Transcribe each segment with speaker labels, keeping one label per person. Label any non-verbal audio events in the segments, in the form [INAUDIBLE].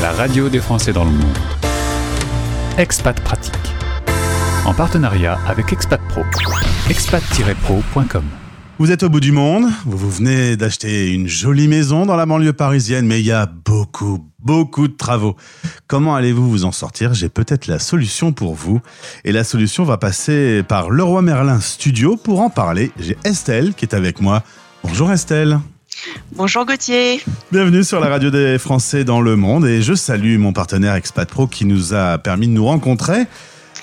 Speaker 1: la radio des Français dans le monde. Expat Pratique. En partenariat avec Expat Pro. expat-pro.com.
Speaker 2: Vous êtes au bout du monde, vous, venez d'acheter une jolie maison dans la banlieue parisienne, mais il y a beaucoup, beaucoup de travaux. Comment allez-vous vous en sortir? J'ai peut-être la solution pour vous. Et la solution va passer par Leroy Merlin Studio. Pour en parler, j'ai Estelle qui est avec moi. Bonjour Estelle.
Speaker 3: Bonjour Gauthier.
Speaker 2: Bienvenue sur la radio des Français dans le monde et je salue mon partenaire Expat Pro qui nous a permis de nous rencontrer.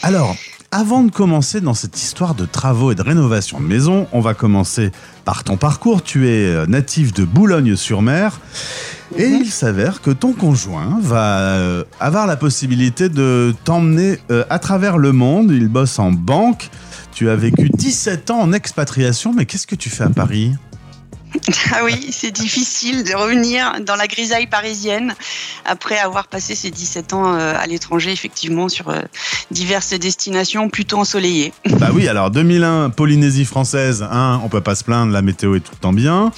Speaker 2: Alors, avant de commencer dans cette histoire de travaux et de rénovation de maison, on va commencer par ton parcours. Tu es euh, natif de Boulogne-sur-Mer et
Speaker 3: Mhm.
Speaker 2: il s'avère que ton conjoint va euh, avoir la possibilité de t'emmener euh, à travers le monde. Il bosse en banque. Tu as vécu 17 ans en expatriation, mais qu'est-ce que tu fais à Paris? [LAUGHS]
Speaker 3: Ah oui, c'est difficile de revenir dans la grisaille parisienne après avoir passé ces 17 ans euh, à l'étranger, effectivement, sur euh, diverses destinations plutôt ensoleillées. [LAUGHS]
Speaker 2: Bah oui, alors 2001, Polynésie française, hein, on peut pas se plaindre, la météo est tout le temps bien.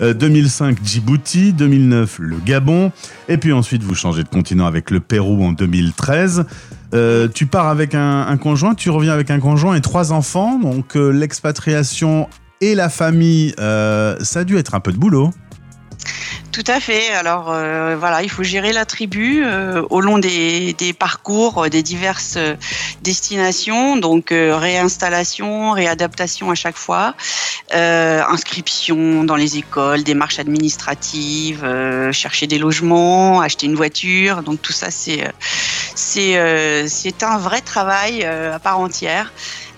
Speaker 2: Euh, 2005, Djibouti. 2009, le Gabon. Et puis ensuite, vous changez de continent avec le Pérou en 2013. Euh, tu pars avec un, conjoint, tu reviens avec un conjoint et trois enfants. Donc euh, l'expatriation et la famille, euh, ça a dû être un peu de boulot.
Speaker 3: Tout à fait. Alors euh, voilà, il faut gérer la tribu euh, au long des, parcours des diverses destinations, donc réinstallation, réadaptation à chaque fois, inscription dans les écoles, démarches administratives, chercher des logements, acheter une voiture. Donc tout ça, c'est c'est un vrai travail à part entière.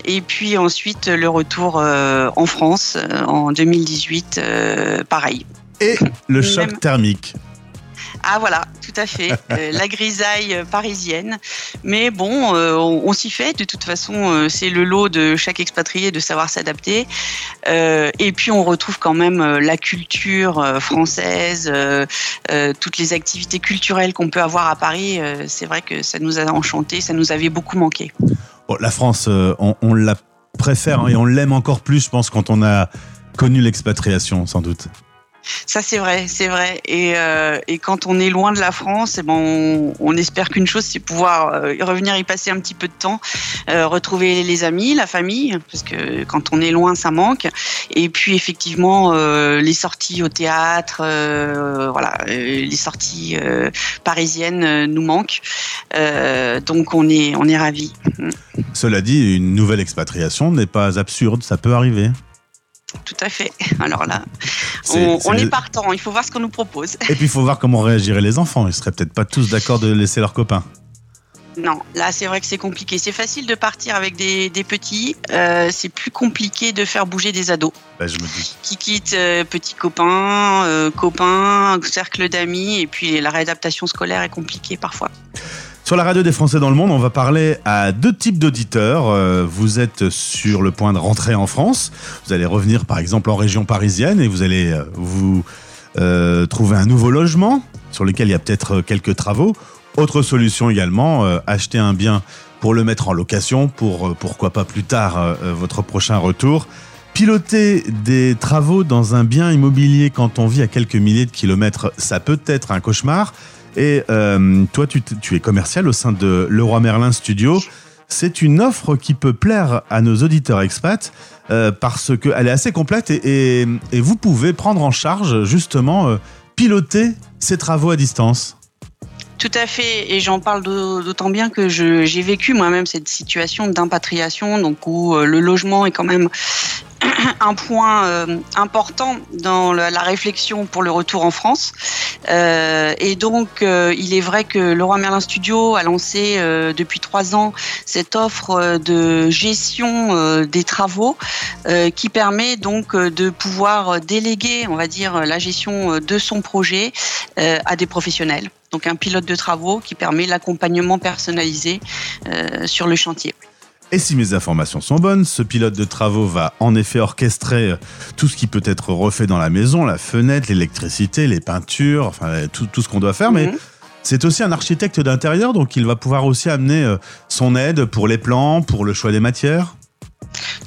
Speaker 3: Et puis ensuite le retour euh, en France euh, en 2018, euh, pareil.
Speaker 2: Et le
Speaker 3: Même-
Speaker 2: choc thermique.
Speaker 3: Ah voilà, tout à fait. [LAUGHS] Euh, la grisaille parisienne. Mais bon, euh, on, on s'y fait. De toute façon, euh, c'est le lot de chaque expatrié de savoir s'adapter. Et puis, on retrouve quand même la culture française, toutes les activités culturelles qu'on peut avoir à Paris. C'est vrai que ça nous a enchantés, ça nous avait beaucoup manqué.
Speaker 2: Bon, la France, euh, on, on la préfère et on l'aime encore plus, je pense, quand on a connu l'expatriation, sans doute.
Speaker 3: Ça, c'est vrai, c'est vrai. Et, euh, et quand on est loin de la France, eh ben, on, espère qu'une chose, c'est pouvoir euh, revenir y passer un petit peu de temps, euh, retrouver les amis, la famille, parce que quand on est loin, ça manque. Et puis, effectivement, les sorties au théâtre, voilà, les sorties parisiennes nous manquent. Donc, on est, on est ravis.
Speaker 2: Cela dit, une nouvelle expatriation n'est pas absurde, ça peut arriver.
Speaker 3: Tout à fait. [LAUGHS] Alors là, on, est partant. Il faut voir ce qu'on nous propose.
Speaker 2: Et puis il faut voir comment réagiraient les enfants. Ils seraient peut-être pas tous d'accord de laisser leurs copains.
Speaker 3: Non, là c'est vrai que c'est compliqué. C'est facile de partir avec des, des petits, euh, c'est plus compliqué de faire bouger des ados
Speaker 2: Bah, je me dis.
Speaker 3: qui quittent euh, petits copains, euh, copains, cercle d'amis, et puis la réadaptation scolaire est compliquée parfois.
Speaker 2: Sur la radio des Français dans le monde, on va parler à deux types d'auditeurs. Euh, vous êtes sur le point de rentrer en France. Vous allez revenir par exemple en région parisienne et vous allez euh, vous euh, trouver un nouveau logement sur lequel il y a peut-être quelques travaux. Autre solution également, acheter un bien pour le mettre en location pour pourquoi pas plus tard votre prochain retour. Piloter des travaux dans un bien immobilier quand on vit à quelques milliers de kilomètres, ça peut être un cauchemar. Et euh, toi, tu, es commercial au sein de Leroy Merlin Studio. C'est une offre qui peut plaire à nos auditeurs expats euh, parce qu'elle est assez complète et, vous pouvez prendre en charge justement euh, piloter ces travaux à distance.
Speaker 3: Tout à fait, et j'en parle d'au- d'autant bien que j'ai vécu moi-même cette situation d'impatriation, donc où le logement est quand même [COUGHS] un point euh, important dans la, réflexion pour le retour en France. Euh, et donc, euh, il est vrai que Leroy Merlin Studio a lancé depuis trois ans cette offre de gestion des travaux qui permet donc de pouvoir déléguer, on va dire, la gestion de son projet à des professionnels. Donc un pilote de travaux qui permet l'accompagnement personnalisé sur le chantier.
Speaker 2: Et si mes informations sont bonnes, ce pilote de travaux va en effet orchestrer euh, tout ce qui peut être refait dans la maison, la fenêtre, l'électricité, les peintures, enfin tout, tout ce qu'on doit faire. Mais
Speaker 3: Mhm.
Speaker 2: c'est aussi un architecte d'intérieur, donc il va pouvoir aussi amener euh, son aide pour les plans, pour le choix des matières.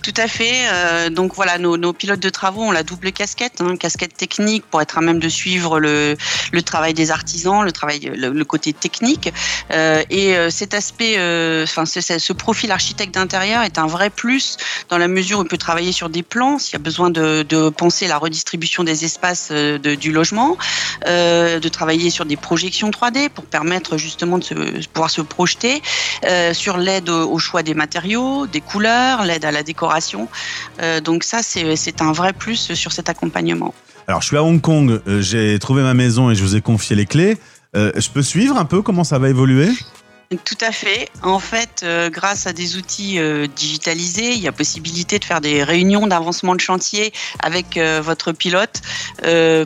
Speaker 3: Tout à fait. Euh, donc voilà, nos, pilotes de travaux ont la double casquette, hein, casquette technique pour être à même de suivre le, travail des artisans, le travail, le, côté technique. Euh, et euh, cet aspect, enfin ce profil architecte d'intérieur est un vrai plus dans la mesure où il peut travailler sur des plans s'il y a besoin de, de, penser la redistribution des espaces du logement, de travailler sur des projections 3D pour permettre justement de pouvoir se projeter, sur l'aide au choix des matériaux, des couleurs, l'aide à la décoration. Euh, donc ça, c'est un vrai plus sur cet accompagnement.
Speaker 2: Alors, je suis à Hong Kong, euh, j'ai trouvé ma maison et je vous ai confié les clés. Euh, je peux suivre un peu comment ça va évoluer?
Speaker 3: Tout à fait. En fait, grâce à des outils digitalisés, il y a possibilité de faire des réunions d'avancement de chantier avec votre pilote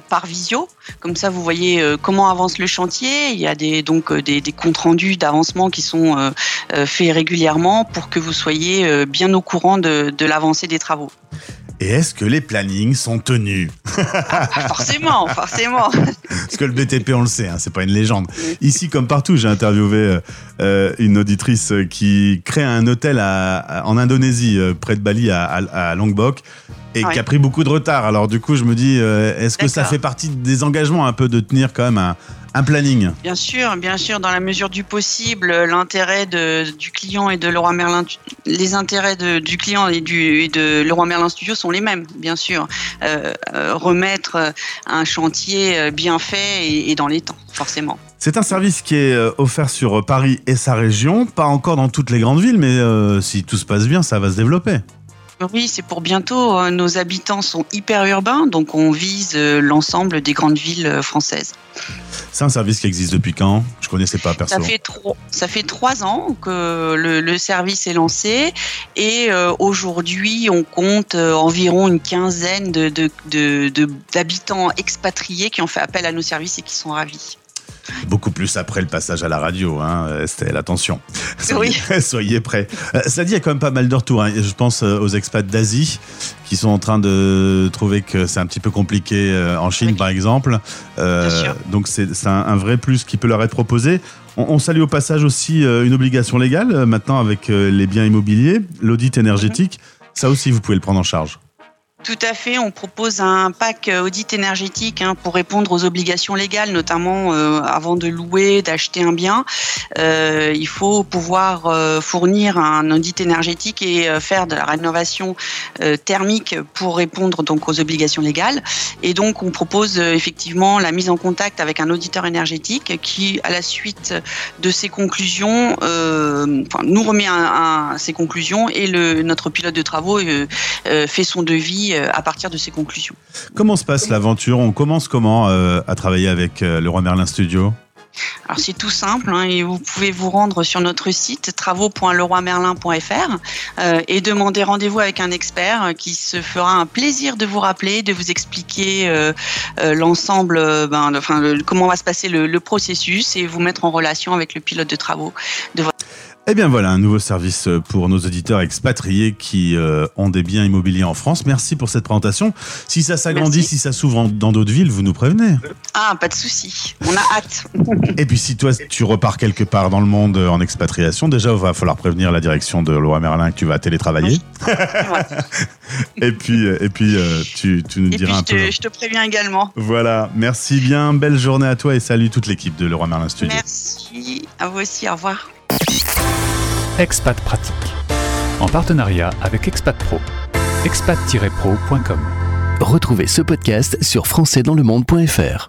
Speaker 3: par visio. Comme ça, vous voyez comment avance le chantier. Il y a donc des, comptes rendus d'avancement qui sont faits régulièrement pour que vous soyez bien au courant de l'avancée des travaux.
Speaker 2: Et est-ce que les plannings sont tenus
Speaker 3: ah, [LAUGHS] Forcément, forcément.
Speaker 2: Parce que le BTP, on le sait, hein, c'est pas une légende. Ici, comme partout, j'ai interviewé euh, euh, une auditrice qui crée un hôtel en Indonésie, euh, près de Bali, à, Lombok, et qui a pris beaucoup de retard. Alors du coup, je me dis, est-ce que ça fait partie des engagements un peu de tenir quand même un, un planning?
Speaker 3: Bien sûr, bien sûr, dans la mesure du possible, l'intérêt du client et de Leroy Merlin, les intérêts du client et, du, de Leroy Merlin Studio sont les mêmes, bien sûr. Euh, euh, remettre un chantier euh, bien fait et, dans les temps, forcément.
Speaker 2: C'est un service qui est offert sur Paris et sa région, pas encore dans toutes les grandes villes, mais si tout se passe bien, ça va se développer.
Speaker 3: Oui, c'est pour bientôt. Nos habitants sont hyper urbains, donc on vise l'ensemble des grandes villes françaises.
Speaker 2: C'est un service qui existe depuis quand? Je connaissais pas perso.
Speaker 3: Ça fait, trois, ça fait trois ans que le, service est lancé et euh, aujourd'hui on compte euh, environ une quinzaine d'habitants de, de, expatriés qui ont fait appel à nos services et qui sont ravis.
Speaker 2: Beaucoup plus après le passage à la radio, hein, Estelle, attention. Soyez, oui. [LAUGHS] soyez prêts. Euh, ça dit, il y a quand même pas mal de retours. Hein. Je pense euh, aux expats d'Asie qui sont en train de trouver que c'est un petit peu compliqué euh, en Chine, par exemple. donc c'est un, vrai plus qui peut leur être proposé. On, salue au passage aussi une obligation légale maintenant avec les biens immobiliers, l'audit énergétique. Ça aussi, vous pouvez le prendre en charge.
Speaker 3: Tout à fait. On propose un pack euh, audit énergétique hein, pour répondre aux obligations légales, notamment euh, avant de louer, d'acheter un bien. Euh, il faut pouvoir fournir un audit énergétique et faire de la rénovation thermique pour répondre donc aux obligations légales. Et donc, on propose effectivement la mise en contact avec un auditeur énergétique qui, à la suite de ses conclusions, nous remet un, ses conclusions et notre pilote de travaux fait son devis à partir de ces conclusions.
Speaker 2: Comment se passe l'aventure? On commence comment euh, à travailler avec euh, le Roi Merlin Studio?
Speaker 3: Alors c'est tout simple hein, et vous pouvez vous rendre sur notre site travaux.leroymerlin.fr et demander rendez-vous avec un expert qui se fera un plaisir de vous rappeler, de vous expliquer l'ensemble, ben, enfin, comment va se passer le, le, processus et vous mettre en relation avec le pilote de travaux de votre
Speaker 2: eh bien voilà, un nouveau service pour nos auditeurs expatriés qui euh, ont des biens immobiliers en France. Merci pour cette présentation. Si ça s'agrandit, si ça s'ouvre dans d'autres villes, vous nous prévenez.
Speaker 3: Ah, pas de souci. On a hâte. [LAUGHS]
Speaker 2: Et puis si toi, tu repars quelque part dans le monde en expatriation, déjà, il va falloir prévenir la direction de Loi Merlin que tu vas télétravailler. [LAUGHS] et puis, euh, et puis euh, tu, nous diras un
Speaker 3: peu. Je te préviens également.
Speaker 2: Voilà, merci bien. Belle journée à toi et salut toute l'équipe de Leroy Merlin Studio.
Speaker 3: Merci. À vous aussi. Au revoir.
Speaker 1: Expat Pratique, en partenariat avec Expat Pro. expat-pro.com.
Speaker 4: Retrouvez ce podcast sur françaisdanslemonde.fr.